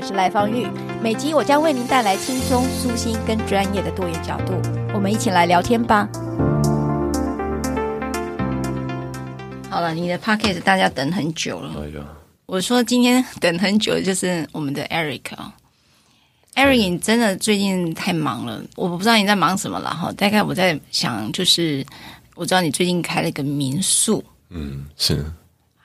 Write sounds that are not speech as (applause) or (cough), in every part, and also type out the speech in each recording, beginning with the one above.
我是赖芳玉，每集我将为您带来轻松、舒心跟专业的多元角度，我们一起来聊天吧。好了，你的 podcast 大家等很久了。哎呀，我说今天等很久的就是我们的 Eric 啊，Eric 你真的最近太忙了，我不知道你在忙什么了哈。大概我在想，就是我知道你最近开了一个民宿，嗯，是。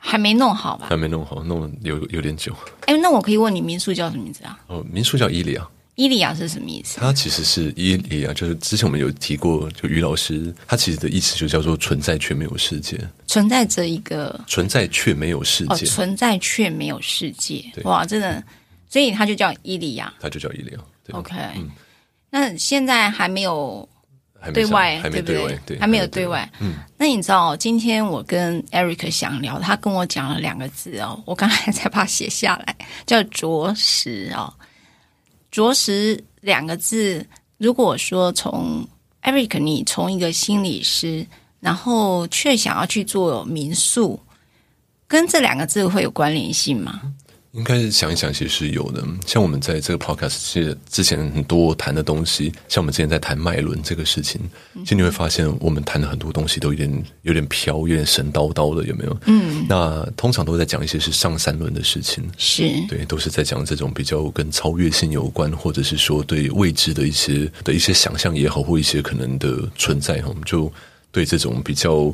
还没弄好吧？还没弄好，弄了有有点久。哎，那我可以问你民宿叫什么名字啊？哦，民宿叫伊利亚。伊利亚是什么意思？它其实是伊利亚，就是之前我们有提过，就于老师，他其实的意思就叫做存在却没有世界，存在着一个存在却没有世界，哦、存在却没有世界。哇，真的，所以它就叫伊利亚，它就叫伊利亚。对 OK，嗯，那现在还没有。对外还没对外，对，还没有对外。嗯，那你知道，今天我跟 Eric 想聊，他跟我讲了两个字哦，我刚才才把它写下来，叫着实哦。着实两个字，如果说从 Eric，你从一个心理师，然后却想要去做民宿，跟这两个字会有关联性吗？应该是想一想，其实是有的。像我们在这个 podcast 其实之前很多谈的东西，像我们之前在谈脉轮这个事情，其实你会发现，我们谈的很多东西都有点有点飘，有点神叨叨的，有没有？嗯。那通常都在讲一些是上三轮的事情，是对，都是在讲这种比较跟超越性有关，或者是说对未知的一些的一些想象也好，或一些可能的存在，我们就对这种比较。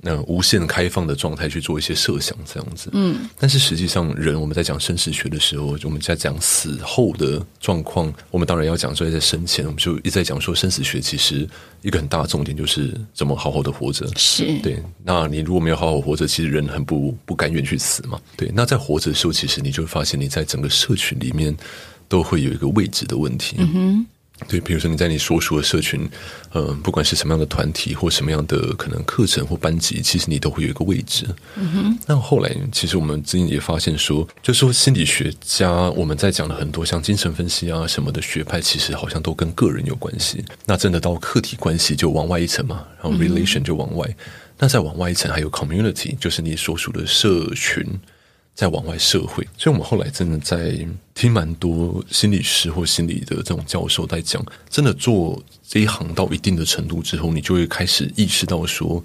那无限开放的状态去做一些设想，这样子。嗯，但是实际上，人我们在讲生死学的时候，我们在讲死后的状况，我们当然要讲，所以在生前，我们就一直在讲说，生死学其实一个很大的重点就是怎么好好的活着。是对。那你如果没有好好活着，其实人很不不甘愿去死嘛。对。那在活着的时候，其实你就会发现，你在整个社群里面都会有一个位置的问题。嗯哼。对，比如说你在你所属的社群，呃，不管是什么样的团体或什么样的可能课程或班级，其实你都会有一个位置。嗯哼。那后来，其实我们最近也发现说，就说心理学家我们在讲的很多像精神分析啊什么的学派，其实好像都跟个人有关系。那真的到客体关系就往外一层嘛，然后 relation 就往外。嗯、那再往外一层还有 community，就是你所属的社群。在往外社会，所以我们后来真的在听蛮多心理师或心理的这种教授在讲，真的做这一行到一定的程度之后，你就会开始意识到说，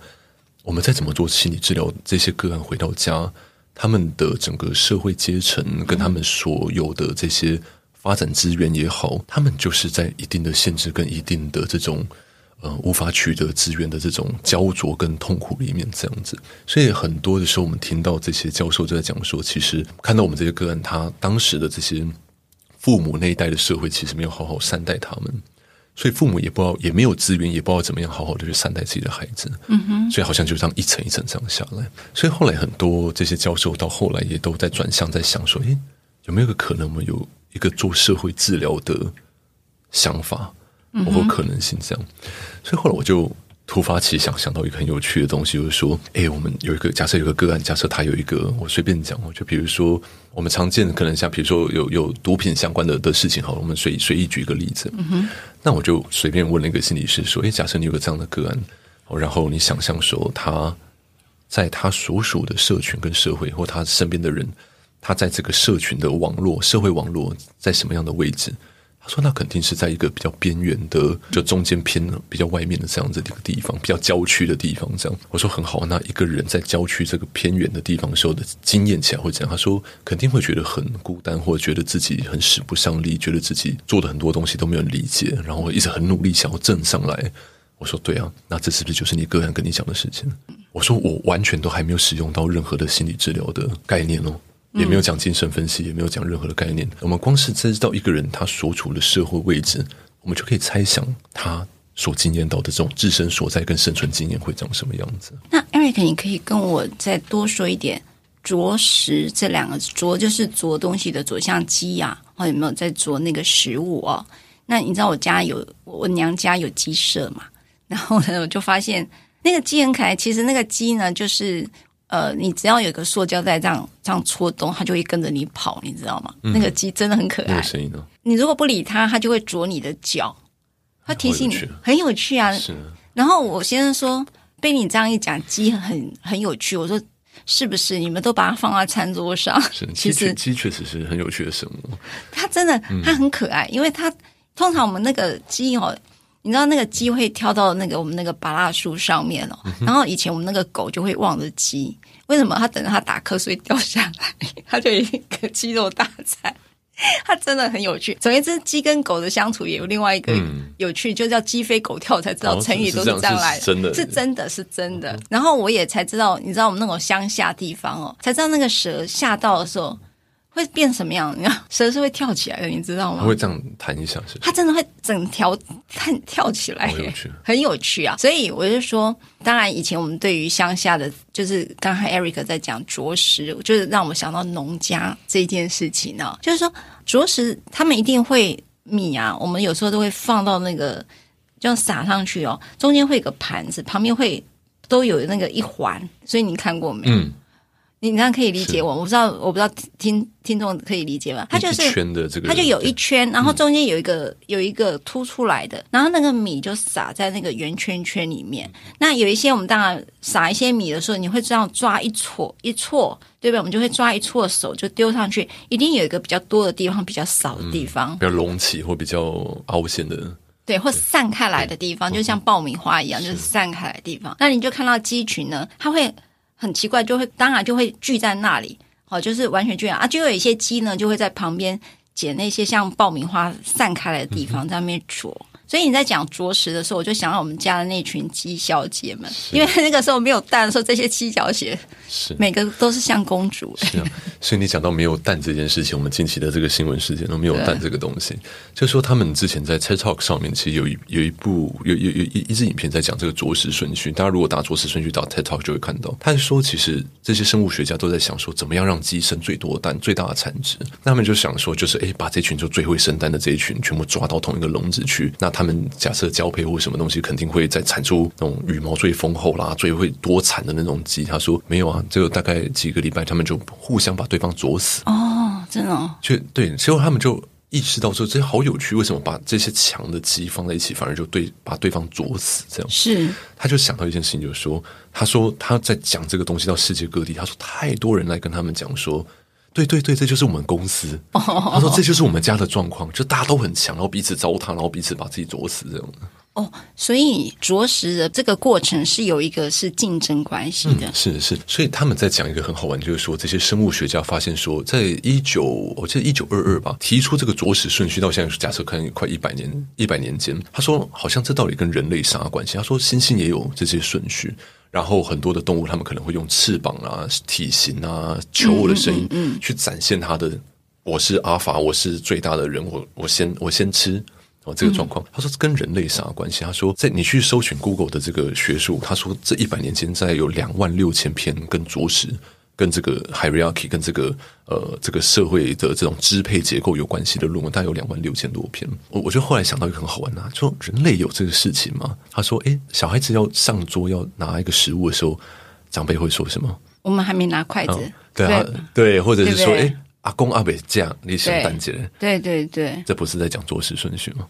我们再怎么做心理治疗，这些个案回到家，他们的整个社会阶层跟他们所有的这些发展资源也好，他们就是在一定的限制跟一定的这种。呃，无法取得资源的这种焦灼跟痛苦里面，这样子，所以很多的时候，我们听到这些教授就在讲说，其实看到我们这些个案，他当时的这些父母那一代的社会，其实没有好好善待他们，所以父母也不知道，也没有资源，也不知道怎么样好好的去善待自己的孩子，嗯哼，所以好像就这样一层一层这样下来，所以后来很多这些教授到后来也都在转向，在想说，诶，有没有个可能，我们有一个做社会治疗的想法？包括可能性这样，所以后来我就突发奇想，想到一个很有趣的东西，就是说，哎，我们有一个假设，有个个案，假设他有一个，我随便讲，就比如说我们常见的可能像，比如说有有毒品相关的的事情，好了，我们随随意举一个例子。嗯，那我就随便问了一个心理师说，哎，假设你有个这样的个案，然后你想象说他在他所属的社群跟社会，或他身边的人，他在这个社群的网络、社会网络在什么样的位置？他说：“那肯定是在一个比较边缘的，就中间偏比较外面的这样子的一个地方，比较郊区的地方。这样，我说很好。那一个人在郊区这个偏远的地方时候的经验起来会怎样？他说肯定会觉得很孤单，或者觉得自己很使不上力，觉得自己做的很多东西都没有理解，然后一直很努力想要挣上来。我说对啊，那这是不是就是你个人跟你讲的事情？我说我完全都还没有使用到任何的心理治疗的概念哦，也没有讲精神分析，也没有讲任何的概念。我们光是知道一个人他所处的社会位置，我们就可以猜想他所经验到的这种自身所在跟生存经验会长什么样子。那 Eric，你可以跟我再多说一点“啄食”这两个，“啄”就是啄东西的“啄”，像鸡呀、啊，或有没有在啄那个食物哦？那你知道我家有我娘家有鸡舍嘛？然后呢，我就发现那个鸡很可爱。其实那个鸡呢，就是呃，你只要有个塑胶袋这样这样戳动，它就会跟着你跑，你知道吗？嗯、那个鸡真的很可爱。声音呢？你如果不理它，它就会啄你的脚，它提醒你，很有趣啊。是。然后我先生说，被你这样一讲，鸡很很有趣。我说是不是？你们都把它放在餐桌上？是。(laughs) 其实鸡确实是很有趣的生物。它真的，它很可爱，嗯、因为它。通常我们那个鸡哦，你知道那个鸡会跳到那个我们那个芭拉树上面哦，然后以前我们那个狗就会望着鸡，为什么？它等着它打瞌睡掉下来，它就一个鸡肉大餐，它真的很有趣。(laughs) 总而言之，鸡跟狗的相处也有另外一个有趣，就叫鸡飞狗跳，才知道成语都是这样来的，真的是真的是真的。然后我也才知道，你知道我们那种乡下地方哦，才知道那个蛇下到的时候。会变什么样？你看蛇是会跳起来的，你知道吗？它会这样弹一下，是？它真的会整条弹跳起来，很有趣，很有趣啊！所以我就说，当然以前我们对于乡下的，就是刚才 Eric 在讲啄食，就是让我们想到农家这件事情呢。就是说啄食，他们一定会米啊，我们有时候都会放到那个，就撒上去哦，中间会有个盘子，旁边会都有那个一环，所以你看过没？嗯。你这样可以理解我，我不知道，我不知道听听众可以理解吗？它就是圈的这个，它就有一圈，然后中间有一个、嗯、有一个凸出来的，然后那个米就撒在那个圆圈圈里面。那有一些我们当然撒一些米的时候，你会这样抓一撮一撮，对不对？我们就会抓一撮手就丢上去，一定有一个比较多的地方，比较少的地方，嗯、比较隆起或比较凹陷的，对，或散开来的地方，就像爆米花一样，就是散开来的地方。那你就看到鸡群呢，它会。很奇怪，就会当然就会聚在那里，好，就是完全聚啊，就有一些鸡呢，就会在旁边捡那些像爆米花散开来的地方，在那边啄。所以你在讲啄食的时候，我就想到我们家的那群鸡小姐们，因为那个时候没有蛋的时候，这些鸡小姐是每个都是像公主。是啊，所以你讲到没有蛋这件事情，我们近期的这个新闻事件都没有蛋这个东西，就说他们之前在 TED Talk 上面其实有一有一部有有有一一支影片在讲这个啄食顺序。大家如果打啄食顺序到 TED Talk 就会看到，他说其实这些生物学家都在想说，怎么样让鸡生最多的蛋，最大的产值。那他们就想说，就是哎，把这群就最会生蛋的这一群全部抓到同一个笼子去，那他。他们假设交配或什么东西，肯定会再产出那种羽毛最丰厚啦、最会多产的那种鸡。他说没有啊，这个大概几个礼拜，他们就互相把对方啄死。哦，真的哦。就对，结果他们就意识到说，这些好有趣，为什么把这些强的鸡放在一起，反而就对把对方啄死？这样是，他就想到一件事情，就是说，他说他在讲这个东西到世界各地，他说太多人来跟他们讲说。对对对，这就是我们公司。Oh, oh, oh, oh. 他说这就是我们家的状况，就大家都很强，然后彼此糟蹋，然后彼此把自己啄死这样的。哦，oh, 所以啄食的这个过程是有一个是竞争关系的。嗯、是是，所以他们在讲一个很好玩，就是说这些生物学家发现说，在一九我记得一九二二吧，提出这个啄食顺序到现在假设可能快一百年一百年间，他说好像这到底跟人类啥关系？他说猩猩也有这些顺序。然后很多的动物，它们可能会用翅膀啊、体型啊、求偶的声音，嗯，去展现它的“我是阿法，我是最大的人，我我先我先吃”哦，这个状况。他说跟人类啥关系？他说在你去搜寻 Google 的这个学术，他说这一百年间在有两万六千篇跟啄食。跟这个 hierarchy 跟这个呃这个社会的这种支配结构有关系的论文，大概有两万六千多篇。我我就后来想到一个很好玩啊，说人类有这个事情吗？他说，诶，小孩子要上桌要拿一个食物的时候，长辈会说什么？我们还没拿筷子。哦、对啊，对，或者是说，诶，阿公阿伯这样，你想单结？对对对，这不是在讲做事顺序吗？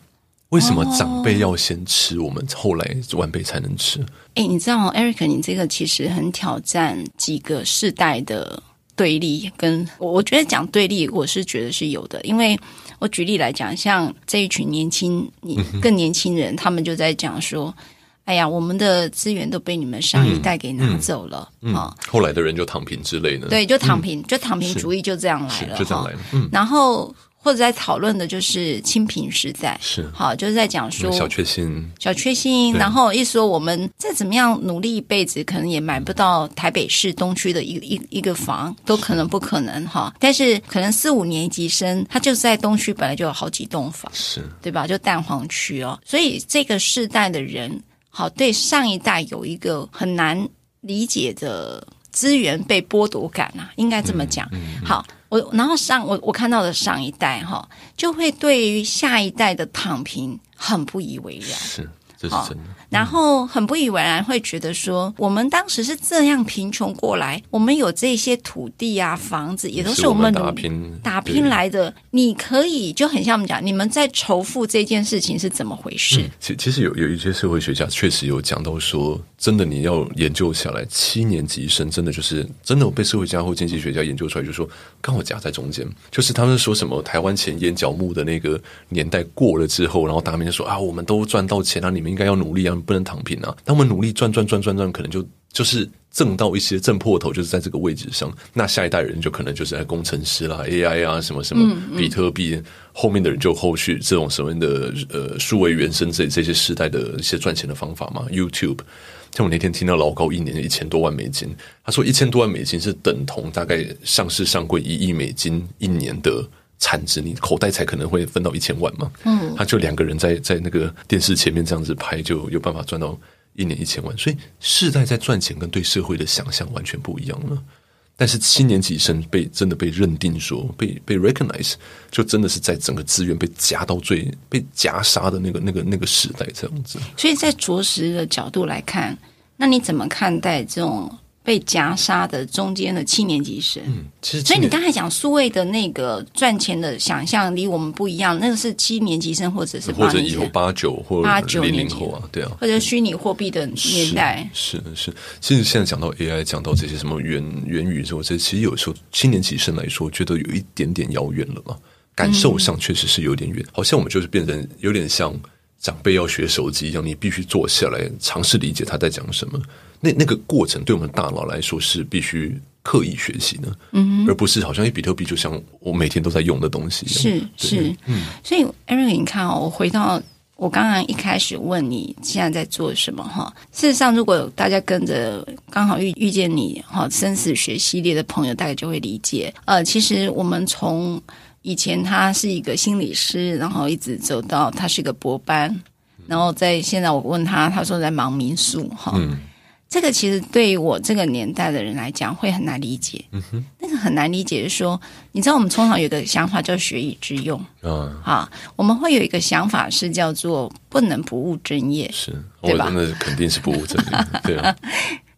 为什么长辈要先吃，我们后来晚辈才能吃？哎、欸，你知道，Eric，你这个其实很挑战几个世代的对立。跟我觉得讲对立，我是觉得是有的。因为我举例来讲，像这一群年轻、你更年轻人，嗯、他们就在讲说：“哎呀，我们的资源都被你们上一代给拿走了啊！嗯嗯嗯”后来的人就躺平之类的，对，就躺平，嗯、就躺平主义就这样来了，就这样来了。嗯，然后。或者在讨论的就是清贫时代，是好，就是在讲说小确幸，小确幸，然后一说我们再怎么样努力一辈子，可能也买不到台北市东区的一一一个房，都可能不可能哈。但是可能四五年级生，他就是在东区本来就有好几栋房，是对吧？就蛋黄区哦，所以这个世代的人，好，对上一代有一个很难理解的资源被剥夺感啊，应该这么讲。嗯嗯、好。我然后上我我看到的上一代哈，就会对于下一代的躺平很不以为然。是。这是真的，然后很不以为然，会觉得说，我们当时是这样贫穷过来，我们有这些土地啊、房子，也都是我们打拼打拼来的。你可以就很像我们讲，你们在仇富这件事情是怎么回事？其、嗯、其实有有一些社会学家确实有讲到说，真的你要研究下来，七年级生真的就是真的被社会家或经济学家研究出来，就说刚好夹在中间，就是他们说什么台湾前眼角目的那个年代过了之后，然后大家就说啊，我们都赚到钱了、啊，你们。应该要努力啊，不能躺平啊！当我们努力赚赚赚赚赚，可能就就是挣到一些挣破头，就是在这个位置上。那下一代人就可能就是在工程师啦、AI 啊，什么什么比特币，嗯嗯、后面的人就后续这种什么的呃数位原生这这些时代的一些赚钱的方法嘛。YouTube，像我那天听到老高一年一千多万美金，他说一千多万美金是等同大概上市上柜一亿美金一年的。产值，你口袋才可能会分到一千万嘛？嗯，他就两个人在在那个电视前面这样子拍，就有办法赚到一年一千万。所以世代在赚钱跟对社会的想象完全不一样了。但是七年级生被真的被认定说被被 recognize，就真的是在整个资源被夹到最被夹杀的那个那个那个时代这样子。所以在着实的角度来看，那你怎么看待这种？被夹杀的中间的七年级生，嗯，其实，所以你刚才讲数位的那个赚钱的想象离我们不一样，那个是七年级生或者是或者以后八九或八九零零后啊，对啊，或者虚拟货币的年代，是是，是。其实现在讲到 AI，讲到这些什么元元宇宙，这其实有时候七年级生来说，觉得有一点点遥远了嘛，感受上确实是有点远，嗯，好像我们就是变成有点像长辈要学手机一样，你必须坐下来尝试理解他在讲什么。那那个过程对我们大脑来说是必须刻意学习的，嗯，而不是好像一比特币就像我每天都在用的东西。是是，嗯，所以 Eric，你看哦，我回到我刚刚一开始问你现在在做什么哈？事实上，如果大家跟着刚好遇遇见你哈生死学系列的朋友，大概就会理解。呃，其实我们从以前他是一个心理师，然后一直走到他是一个博班，然后在现在我问他，他说在忙民宿哈。嗯这个其实对于我这个年代的人来讲会很难理解。嗯，那个很难理解是说，你知道我们通常有一个想法叫学以致用。嗯，啊，我们会有一个想法是叫做不能不务正业，是，对吧？我真的肯定是不务正业。(laughs) 对啊，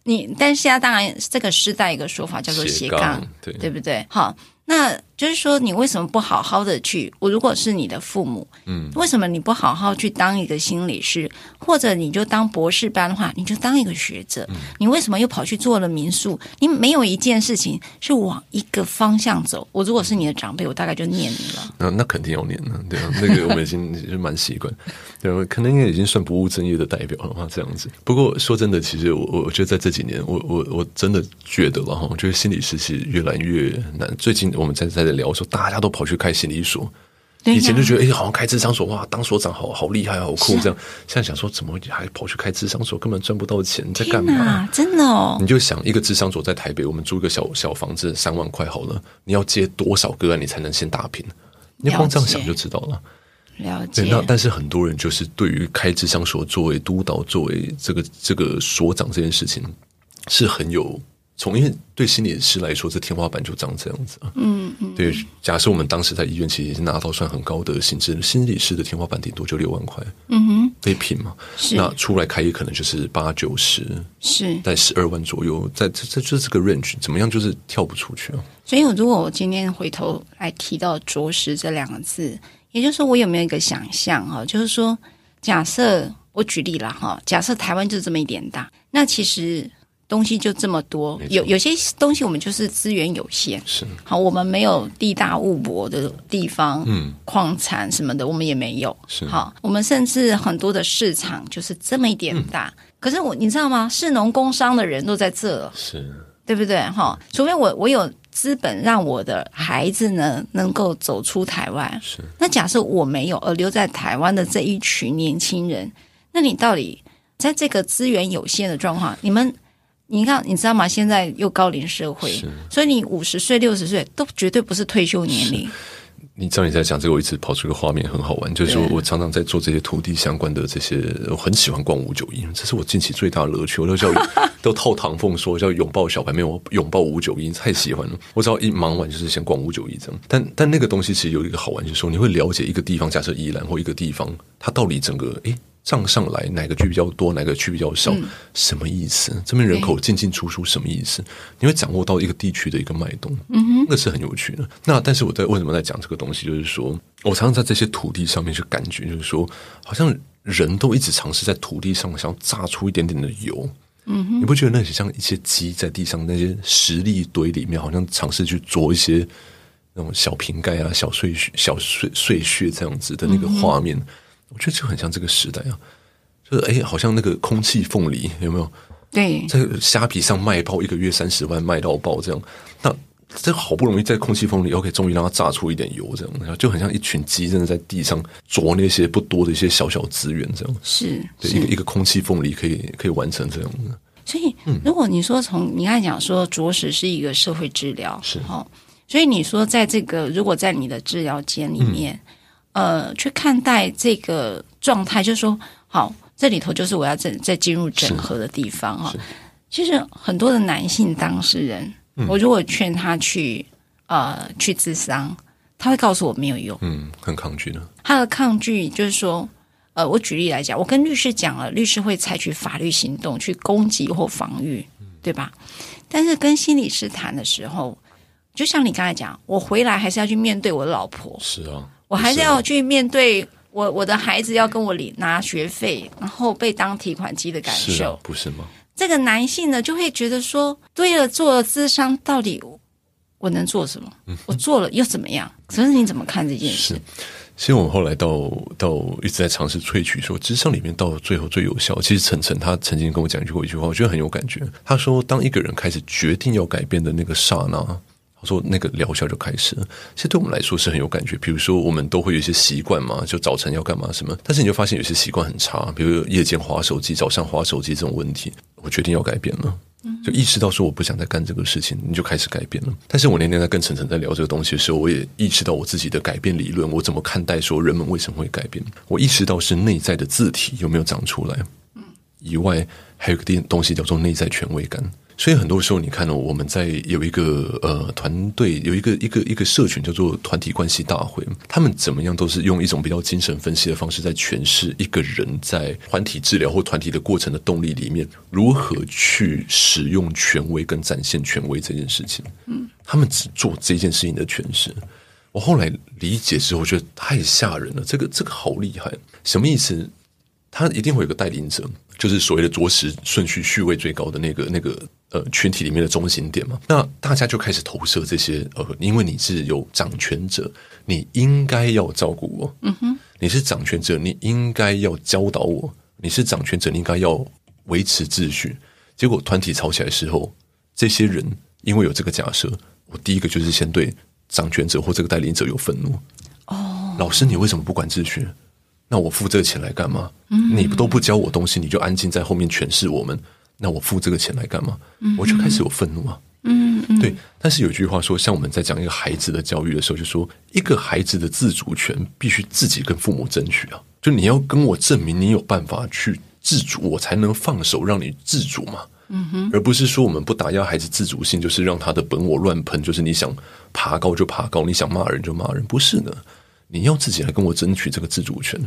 你但是现在当然这个时代一个说法叫做斜杠，对，对不对？好。那就是说，你为什么不好好的去？我如果是你的父母，嗯，为什么你不好好去当一个心理师，或者你就当博士班的话，你就当一个学者？嗯，你为什么又跑去做了民宿？你没有一件事情是往一个方向走。我如果是你的长辈，我大概就念你了。那那肯定要念了，对啊，那个我们已经是蛮习惯，(laughs) 对，可能应该已经算不务正业的代表了嘛，这样子。不过说真的，其实我我觉得在这几年，我我我真的觉得了哈，我觉得心理师其实越来越难。最近。我们在在聊说，大家都跑去开心理所，以前就觉得哎，好像开智商所哇，当所长好好厉害，好酷这样。现在想说，怎么还跑去开智商所，根本赚不到钱，在干嘛？真的哦！你就想一个智商所在台北，我们租一个小小房子三万块好了，你要接多少个案，你才能先打平？你光这样想就知道了。了解。那但是很多人就是对于开智商所作为督导、作为这个这个所长这件事情是很有。从因为对心理师来说，这天花板就长这样子啊。嗯嗯。对，假设我们当时在医院，其实拿到算很高的薪资，心理师的天花板顶多就六万块。嗯哼。被聘嘛。是。那出来开业可能就是八九十。是。在十二万左右，在这这就是这个 range，怎么样就是跳不出去啊。所以，如果我今天回头来提到“着实”这两个字，也就是说，我有没有一个想象哈？就是说，假设我举例了哈，假设台湾就这么一点大，那其实。东西就这么多，有有些东西我们就是资源有限，是。好，我们没有地大物博的地方，嗯，矿产什么的我们也没有，是。好，我们甚至很多的市场就是这么一点大，嗯、可是我你知道吗？市农工商的人都在这，是，对不对？哈，除非我我有资本让我的孩子呢能够走出台湾。是。那假设我没有而留在台湾的这一群年轻人，那你到底在这个资源有限的状况，你们，你看，你知道吗？现在又高龄社会，所以你五十岁、六十岁都绝对不是退休年龄。你知道你在讲这个，我一直跑出个画面，很好玩。就是说我常常在做这些土地相关的这些，我很喜欢逛五九一，这是我近期最大的乐趣。我都叫 (laughs) 都套唐凤说叫拥抱小白，没有拥抱五九一，太喜欢了。我只要一忙完就是先逛五九一这样。但但那个东西其实有一个好玩，就是说你会了解一个地方，假设宜兰或一个地方，它到底整个诶。账上来哪个区比较多，哪个区比较少，嗯，什么意思？这边人口进进出出什么意思？你会掌握到一个地区的一个脉动，嗯哼，那是很有趣的。那但是我在为什么在讲这个东西？就是说我常常在这些土地上面去感觉，就是说好像人都一直尝试在土地上想要榨出一点点的油，嗯哼，你不觉得那些像一些鸡在地上那些石粒堆里面，好像尝试去啄一些那种小瓶盖啊、小碎屑、小碎碎屑这样子的那个画面。嗯我觉得就很像这个时代啊，就是哎，好像那个空气凤梨有没有？对，在虾皮上卖爆，一个月三十万卖到爆这样。那这好不容易在空气凤梨，OK，终于让它榨出一点油，这样，就很像一群鸡真的在地上啄那些不多的一些小小资源，这样是，对，一个一个空气凤梨可以可以完成这样的。所以，如果你说从你刚才讲说着实是一个社会治疗，是哈，所以你说在这个如果在你的治疗间里面。嗯呃，去看待这个状态，就是说，好，这里头就是我要再再进入整合的地方哈。其实很多的男性当事人，嗯、我如果劝他去呃去自伤，他会告诉我没有用，嗯，很抗拒的。他的抗拒就是说，呃，我举例来讲，我跟律师讲了，律师会采取法律行动去攻击或防御，对吧？但是跟心理师谈的时候，就像你刚才讲，我回来还是要去面对我的老婆，是啊。我还是要去面对我我的孩子要跟我领拿学费，然后被当提款机的感受，是啊，不是吗？这个男性呢，就会觉得说，对了，做了咨商，到底我能做什么？嗯，我做了又怎么样？可是你怎么看这件事？是，其实我们后来到到一直在尝试萃取说，智商里面到最后最有效。其实晨晨他曾经跟我讲过一句话，我觉得很有感觉。他说，当一个人开始决定要改变的那个刹那。说那个疗效就开始了，其实对我们来说是很有感觉。比如说，我们都会有一些习惯嘛，就早晨要干嘛什么，但是你就发现有些习惯很差，比如夜间划手机、早上划手机这种问题，我决定要改变了，就意识到说我不想再干这个事情，你就开始改变了。但是我那天在跟晨晨在聊这个东西的时候，我也意识到我自己的改变理论，我怎么看待说人们为什么会改变？我意识到是内在的字体有没有长出来，以外还有一个东西叫做内在权威感。所以很多时候，你看到我们在有一个呃团队，有一个一个一个社群叫做团体关系大会，他们怎么样都是用一种比较精神分析的方式，在诠释一个人在团体治疗或团体的过程的动力里面，如何去使用权威跟展现权威这件事情。嗯，他们只做这件事情的诠释。我后来理解之后，我觉得太吓人了。这个这个好厉害，什么意思？他一定会有个带领者，就是所谓的着实顺序序位最高的那个那个。呃，群体里面的中心点嘛，那大家就开始投射这些呃，因为你是有掌权者，你应该要照顾我，嗯哼，你是掌权者，你应该要教导我，你是掌权者，你应该要维持秩序。结果团体吵起来的时候，这些人因为有这个假设，我第一个就是先对掌权者或这个带领者有愤怒。哦，老师，你为什么不管秩序？那我付这个钱来干嘛？嗯，你不都不教我东西，你就安静在后面诠释我们。那我付这个钱来干嘛？我就开始有愤怒啊！嗯嗯，对。但是有句话说，像我们在讲一个孩子的教育的时候，就说一个孩子的自主权必须自己跟父母争取啊！就你要跟我证明你有办法去自主，我才能放手让你自主嘛。嗯哼，而不是说我们不打压孩子自主性，就是让他的本我乱喷，就是你想爬高就爬高，你想骂人就骂人，不是的。你要自己来跟我争取这个自主权，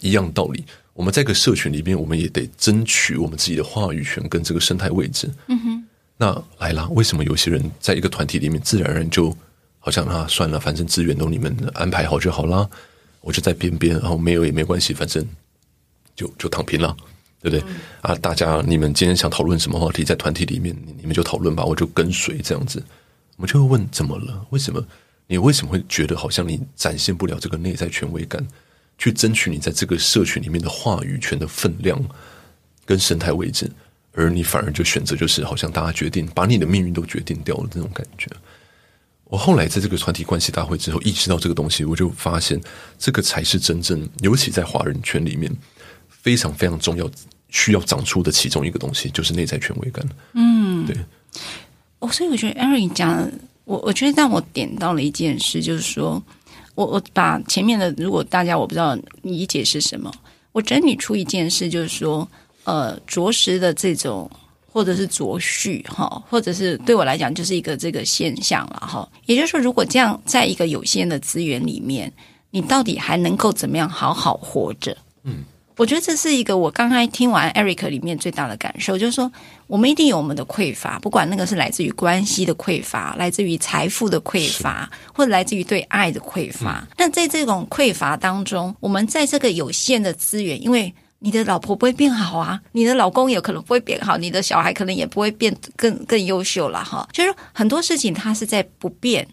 一样道理。我们在一个社群里边，我们也得争取我们自己的话语权跟这个生态位置。嗯哼，那来啦，为什么有些人在一个团体里面，自然而然就好像啊，算了，反正资源都你们安排好就好啦，我就在边边，然后没有也没关系，反正就就躺平了，对不对？嗯、啊，大家你们今天想讨论什么话题，在团体里面你们就讨论吧，我就跟随这样子。我们就会问怎么了？为什么你为什么会觉得好像你展现不了这个内在权威感？去争取你在这个社群里面的话语权的分量跟生态位置，而你反而就选择就是好像大家决定把你的命运都决定掉了这种感觉。我后来在这个团体关系大会之后，意识到这个东西，我就发现这个才是真正，尤其在华人圈里面非常非常重要、需要长出的其中一个东西，就是内在权威感。嗯，对。哦，所以我觉得 Eric 讲，我我觉得让我点到了一件事，就是说我我把前面的，如果大家我不知道理解是什么，我整理出一件事，就是说，呃，着实的这种。或者是卓序哈，或者是对我来讲就是一个这个现象了哈。也就是说，如果这样在一个有限的资源里面，你到底还能够怎么样好好活着？嗯，我觉得这是一个我刚才听完 Eric 里面最大的感受，就是说我们一定有我们的匮乏，不管那个是来自于关系的匮乏，来自于财富的匮乏，或者来自于对爱的匮乏。那在这种匮乏当中，我们在这个有限的资源，因为你的老婆不会变好啊，你的老公也可能不会变好，你的小孩可能也不会变更更优秀了哈。就是很多事情它是在不变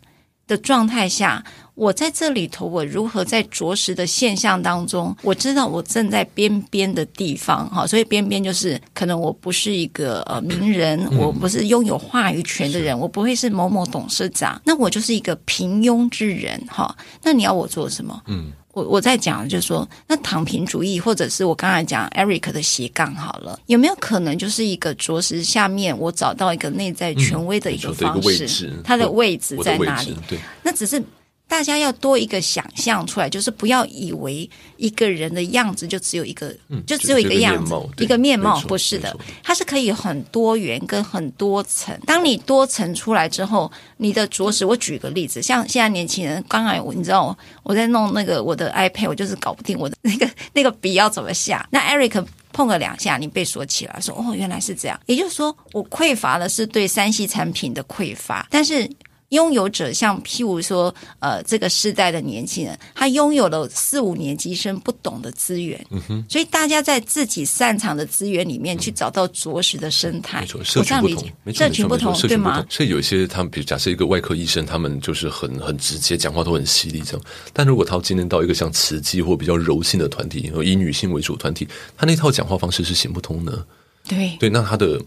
的状态下，我在这里头，我如何在着实的现象当中，我知道我正在边边的地方哈，所以边边就是可能我不是一个呃名人，我不是拥有话语权的人，我不会是某某董事长，那我就是一个平庸之人哈。那你要我做什么？嗯。我我在讲，就是说，那躺平主义，或者是我刚才讲 Eric 的斜杠，好了，有没有可能就是一个着实下面我找到一个内在权威的一个方式，它的位置在哪里？对，那只是。大家要多一个想象出来，就是不要以为一个人的样子就只有一个，嗯、就只有一个样子，一个面貌，不是的，它是可以很多元跟很多层。当你多层出来之后，你的着实，我举个例子，像现在年轻人，刚才我你知道我我在弄那个我的 iPad，我就是搞不定我的那个那个笔要怎么下。那 Eric 碰个两下，你被锁起来，说哦原来是这样，也就是说我匮乏的是对三系产品的匮乏，但是。拥有者像譬如说，呃，这个世代的年轻人，他拥有了四五年级生不懂的资源，嗯哼，所以大家在自己擅长的资源里面去找到着实的生态。没错，社群不同，社群不同，对吗？所以有一些他们，比如假设一个外科医生，他们就是很很直接，讲话都很犀利这样。但如果他今天到一个像慈济或比较柔性的团体，以女性为主的团体，他那套讲话方式是行不通的。对对，那他的。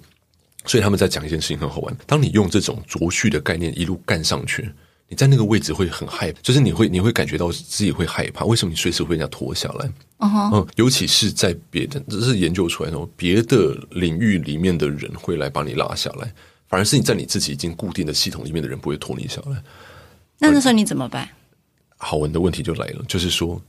所以他们在讲一件事情很好玩。当你用这种卓序的概念一路干上去，你在那个位置会很害怕，就是你会你会感觉到自己会害怕。为什么你随时会被人家拖下来？嗯哼，嗯，尤其是在别的，这是研究出来的，别的领域里面的人会来把你拉下来，反而是你在你自己已经固定的系统里面的人不会拖你下来。那那时候你怎么办？好玩的问题就来了，就是说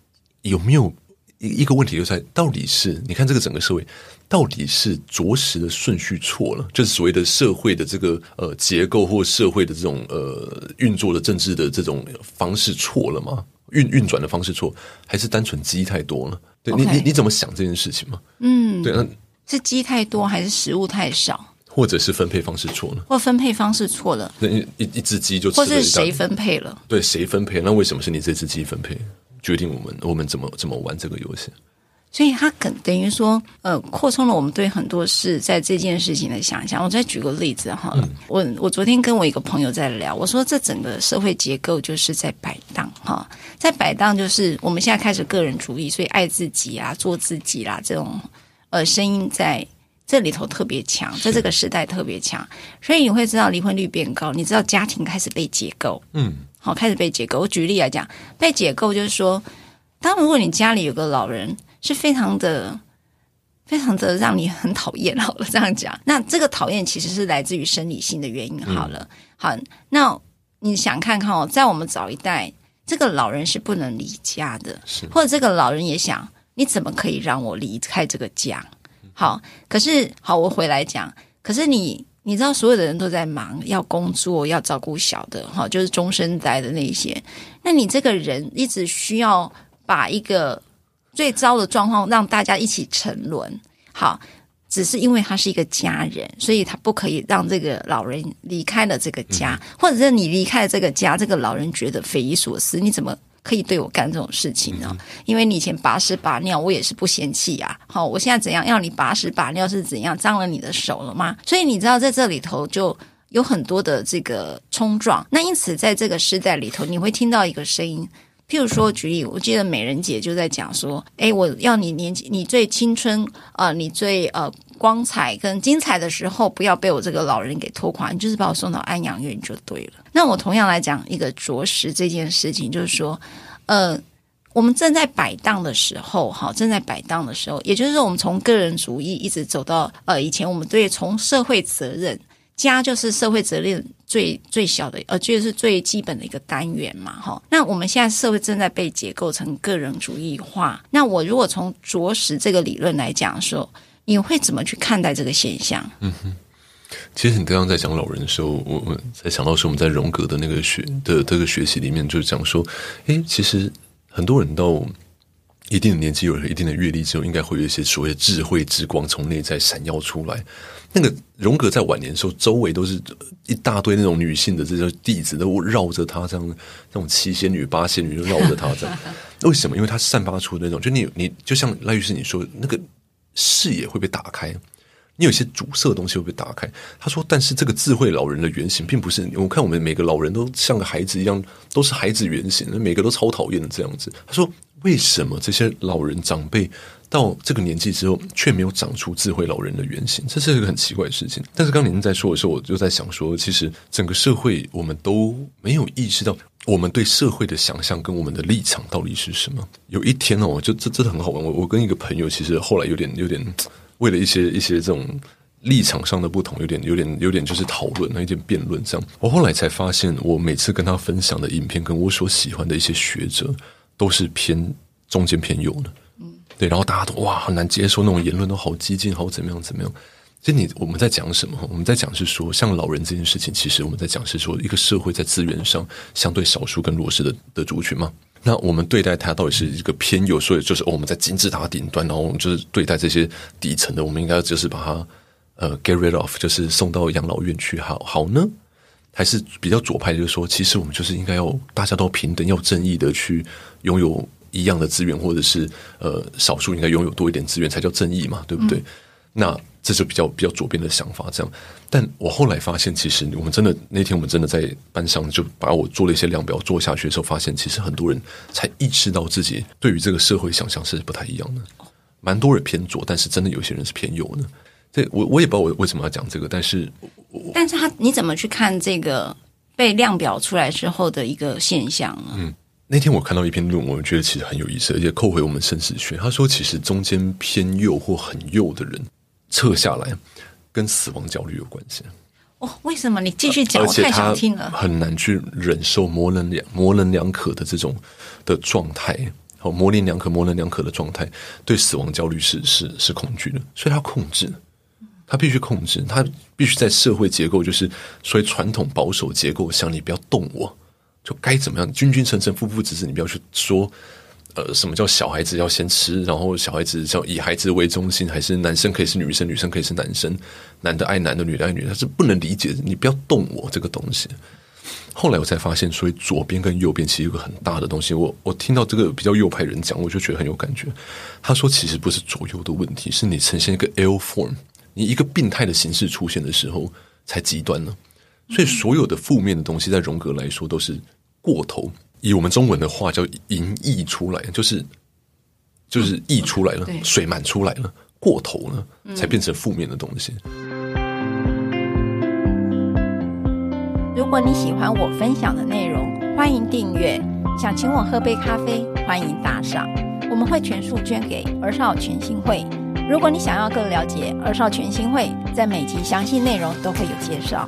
有没有一一个问题就在到底是你看这个整个社会。到底是着实的顺序错了，就是所谓的社会的这个呃结构或社会的这种呃运作的政治的这种方式错了吗？运运转的方式错，还是单纯鸡太多了？对.你你你怎么想这件事情吗？嗯，对，那是鸡太多还是食物太少，或者是分配方式错了？或分配方式错了？那一一只鸡就吃了一，或是谁分配了？对，谁分配？那为什么是你这只鸡分配？决定我们我们怎么怎么玩这个游戏？所以它等等于说，呃，扩充了我们对很多事在这件事情的想象。我再举个例子哈，嗯、我我昨天跟我一个朋友在聊，我说这整个社会结构就是在摆荡哈，在摆荡就是我们现在开始个人主义，所以爱自己啊，做自己啦，这种呃声音在这里头特别强，在这个时代特别强，所以你会知道离婚率变高，你知道家庭开始被解构，嗯，好，开始被解构。我举例来讲，被解构就是说，当如果你家里有个老人。是非常的、非常的让你很讨厌。好了，这样讲，那这个讨厌其实是来自于生理性的原因。好了，嗯、好，那你想看看哦，在我们早一代，这个老人是不能离家的，是或者这个老人也想，你怎么可以让我离开这个家？好，可是好，我回来讲，可是你你知道，所有的人都在忙，要工作，要照顾小的，哈，就是中生代的那些，那你这个人一直需要把一个。最糟的状况让大家一起沉沦，好，只是因为他是一个家人，所以他不可以让这个老人离开了这个家，嗯、或者是你离开了这个家，这个老人觉得匪夷所思，你怎么可以对我干这种事情呢？嗯、因为你以前把屎把尿，我也是不嫌弃啊。好，我现在怎样要你把屎把尿是怎样脏了你的手了吗？所以你知道在这里头就有很多的这个冲撞。那因此在这个时代里头，你会听到一个声音。譬如说，举例，我记得美人姐就在讲说：“诶，我要你年纪，你最青春啊、呃，你最呃光彩跟精彩的时候，不要被我这个老人给拖垮，你就是把我送到安养院就对了。那我同样来讲一个着实这件事情，就是说，呃，我们正在摆荡的时候，哈，正在摆荡的时候，也就是说，我们从个人主义一直走到呃，以前我们对从社会责任。家就是社会责任最最小的，呃，就是最基本的一个单元嘛，哈。那我们现在社会正在被解构成个人主义化。那我如果从着实这个理论来讲说，你会怎么去看待这个现象？嗯哼，其实你刚刚在讲老人的时候，我我在想到说我们在荣格的那个学的这个学习里面，就是讲说，诶，其实很多人到一定的年纪，有了一定的阅历之后，应该会有一些所谓的智慧之光从内在闪耀出来。那个荣格在晚年的时候，周围都是一大堆那种女性的这些弟子，都绕着他这样，那种七仙女、八仙女就绕着他这样。(laughs) 为什么？因为他散发出那种，就你你就像赖律师你说，那个视野会被打开，你有些阻塞的东西会被打开。他说，但是这个智慧老人的原型，并不是我看我们每个老人都像个孩子一样，都是孩子原型，每个都超讨厌的这样子。他说，为什么这些老人长辈？到这个年纪之后，却没有长出智慧老人的原型，这是一个很奇怪的事情。但是刚您在说的时候，我就在想说，其实整个社会我们都没有意识到，我们对社会的想象跟我们的立场到底是什么。有一天哦，就这真的很好玩。我我跟一个朋友，其实后来有点有点为了一些一些这种立场上的不同，有点有点有点就是讨论，有点辩论这样。我后来才发现，我每次跟他分享的影片，跟我所喜欢的一些学者，都是偏中间偏右的。对，然后大家都哇很难接受那种言论，都好激进，好怎么样怎么样。其实你我们在讲什么？我们在讲是说，像老人这件事情，其实我们在讲是说，一个社会在资源上相对少数跟弱势的的族群嘛。那我们对待他到底是一个偏右，所以就是、我们在金字塔顶端，然后我们就是对待这些底层的，我们应该就是把他呃 get rid of，就是送到养老院去，好好呢？还是比较左派，就是说，其实我们就是应该要大家都平等，要正义的去拥有。一样的资源，或者是呃，少数应该拥有多一点资源才叫正义嘛，对不对？嗯、那这就比较比较左边的想法，这样。但我后来发现，其实我们真的那天我们真的在班上就把我做了一些量表做下去的时候，发现其实很多人才意识到自己对于这个社会想象是不太一样的。蛮多人偏左，但是真的有些人是偏右的。这我我也不知道我为什么要讲这个，但是但是他你怎么去看这个被量表出来之后的一个现象呢？嗯。那天我看到一篇论文，我觉得其实很有意思，而且扣回我们生死学。他说，其实中间偏右或很右的人撤下来，跟死亡焦虑有关系。哦，为什么？你继续讲，我太想听了。很难去忍受模棱两模棱两可的这种的状态，好，模棱两可、模棱两可的状态，对死亡焦虑是是是恐惧的，所以他控制，他必须控制，他必须在社会结构，就是所谓传统保守结构，想你不要动我。就该怎么样，君君臣臣，父父子子，你不要去说，呃，什么叫小孩子要先吃，然后小孩子叫以孩子为中心，还是男生可以是女生，女生可以是男生，男的爱男的，女的爱女的，他是不能理解的。你不要动我这个东西。后来我才发现，所以左边跟右边其实有个很大的东西。我我听到这个比较右派人讲，我就觉得很有感觉。他说，其实不是左右的问题，是你呈现一个 L form，你一个病态的形式出现的时候才极端呢。所以，所有的负面的东西，在荣格来说都是过头。以我们中文的话叫“盈溢出来”，就是就是溢出来了，水满出来了，过头了，才变成负面的东西。如果你喜欢我分享的内容，欢迎订阅。想请我喝杯咖啡，欢迎打赏，我们会全数捐给儿少全新会。如果你想要更了解儿少全新会，在每集详细内容都会有介绍。